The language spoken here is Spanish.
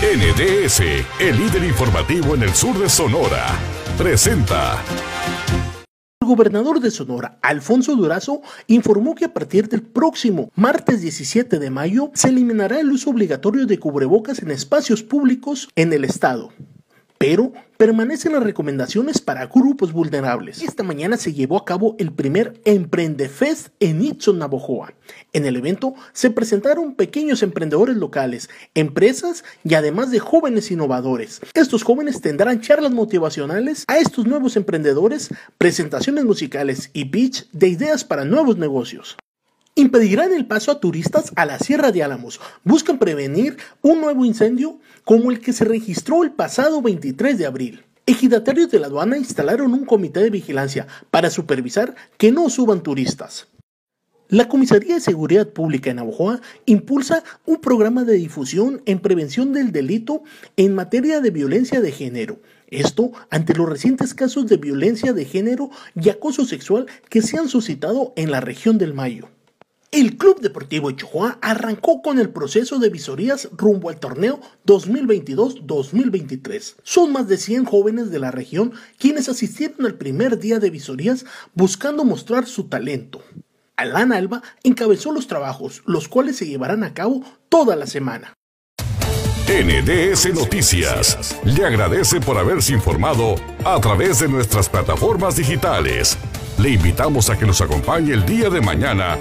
NDS, el líder informativo en el sur de Sonora, presenta. El gobernador de Sonora, Alfonso Durazo, informó que a partir del próximo martes 17 de mayo se eliminará el uso obligatorio de cubrebocas en espacios públicos en el estado pero permanecen las recomendaciones para grupos vulnerables. Esta mañana se llevó a cabo el primer Emprendefest en Itzon, Navojoa. En el evento se presentaron pequeños emprendedores locales, empresas y además de jóvenes innovadores. Estos jóvenes tendrán charlas motivacionales a estos nuevos emprendedores, presentaciones musicales y pitch de ideas para nuevos negocios impedirán el paso a turistas a la Sierra de Álamos. Buscan prevenir un nuevo incendio como el que se registró el pasado 23 de abril. Ejidatarios de la aduana instalaron un comité de vigilancia para supervisar que no suban turistas. La Comisaría de Seguridad Pública en Navojoa impulsa un programa de difusión en prevención del delito en materia de violencia de género. Esto ante los recientes casos de violencia de género y acoso sexual que se han suscitado en la región del Mayo. El Club Deportivo Chihuahua arrancó con el proceso de visorías rumbo al torneo 2022-2023. Son más de 100 jóvenes de la región quienes asistieron al primer día de visorías buscando mostrar su talento. Alan Alba encabezó los trabajos, los cuales se llevarán a cabo toda la semana. NDS Noticias le agradece por haberse informado a través de nuestras plataformas digitales. Le invitamos a que nos acompañe el día de mañana